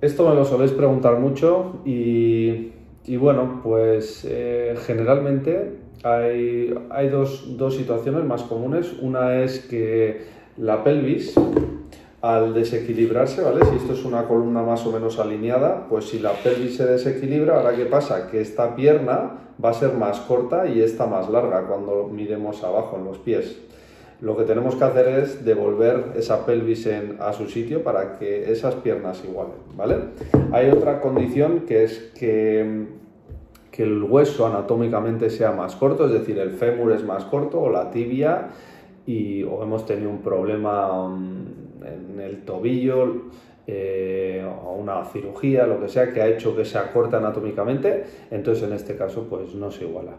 Esto me lo soléis preguntar mucho y, bueno, pues eh, generalmente hay, hay dos, dos, situaciones más comunes. Una es que la pelvis, al desequilibrarse, ¿vale? Si esto es una columna más o menos alineada, pues si la pelvis se desequilibra, ahora qué pasa? Que esta pierna va a ser más corta y esta más larga cuando miremos abajo en los pies. Lo que tenemos que hacer es devolver esa pelvis a su sitio para que esas piernas igualen, ¿vale? Hay otra condición que es que, el hueso anatómicamente sea más corto, es decir, el fémur es más corto o la tibia y o hemos tenido un problema mm, en el tobillo eh, o una cirugía, lo que sea, que ha hecho que sea corta anatómicamente, entonces en este caso pues no se iguala.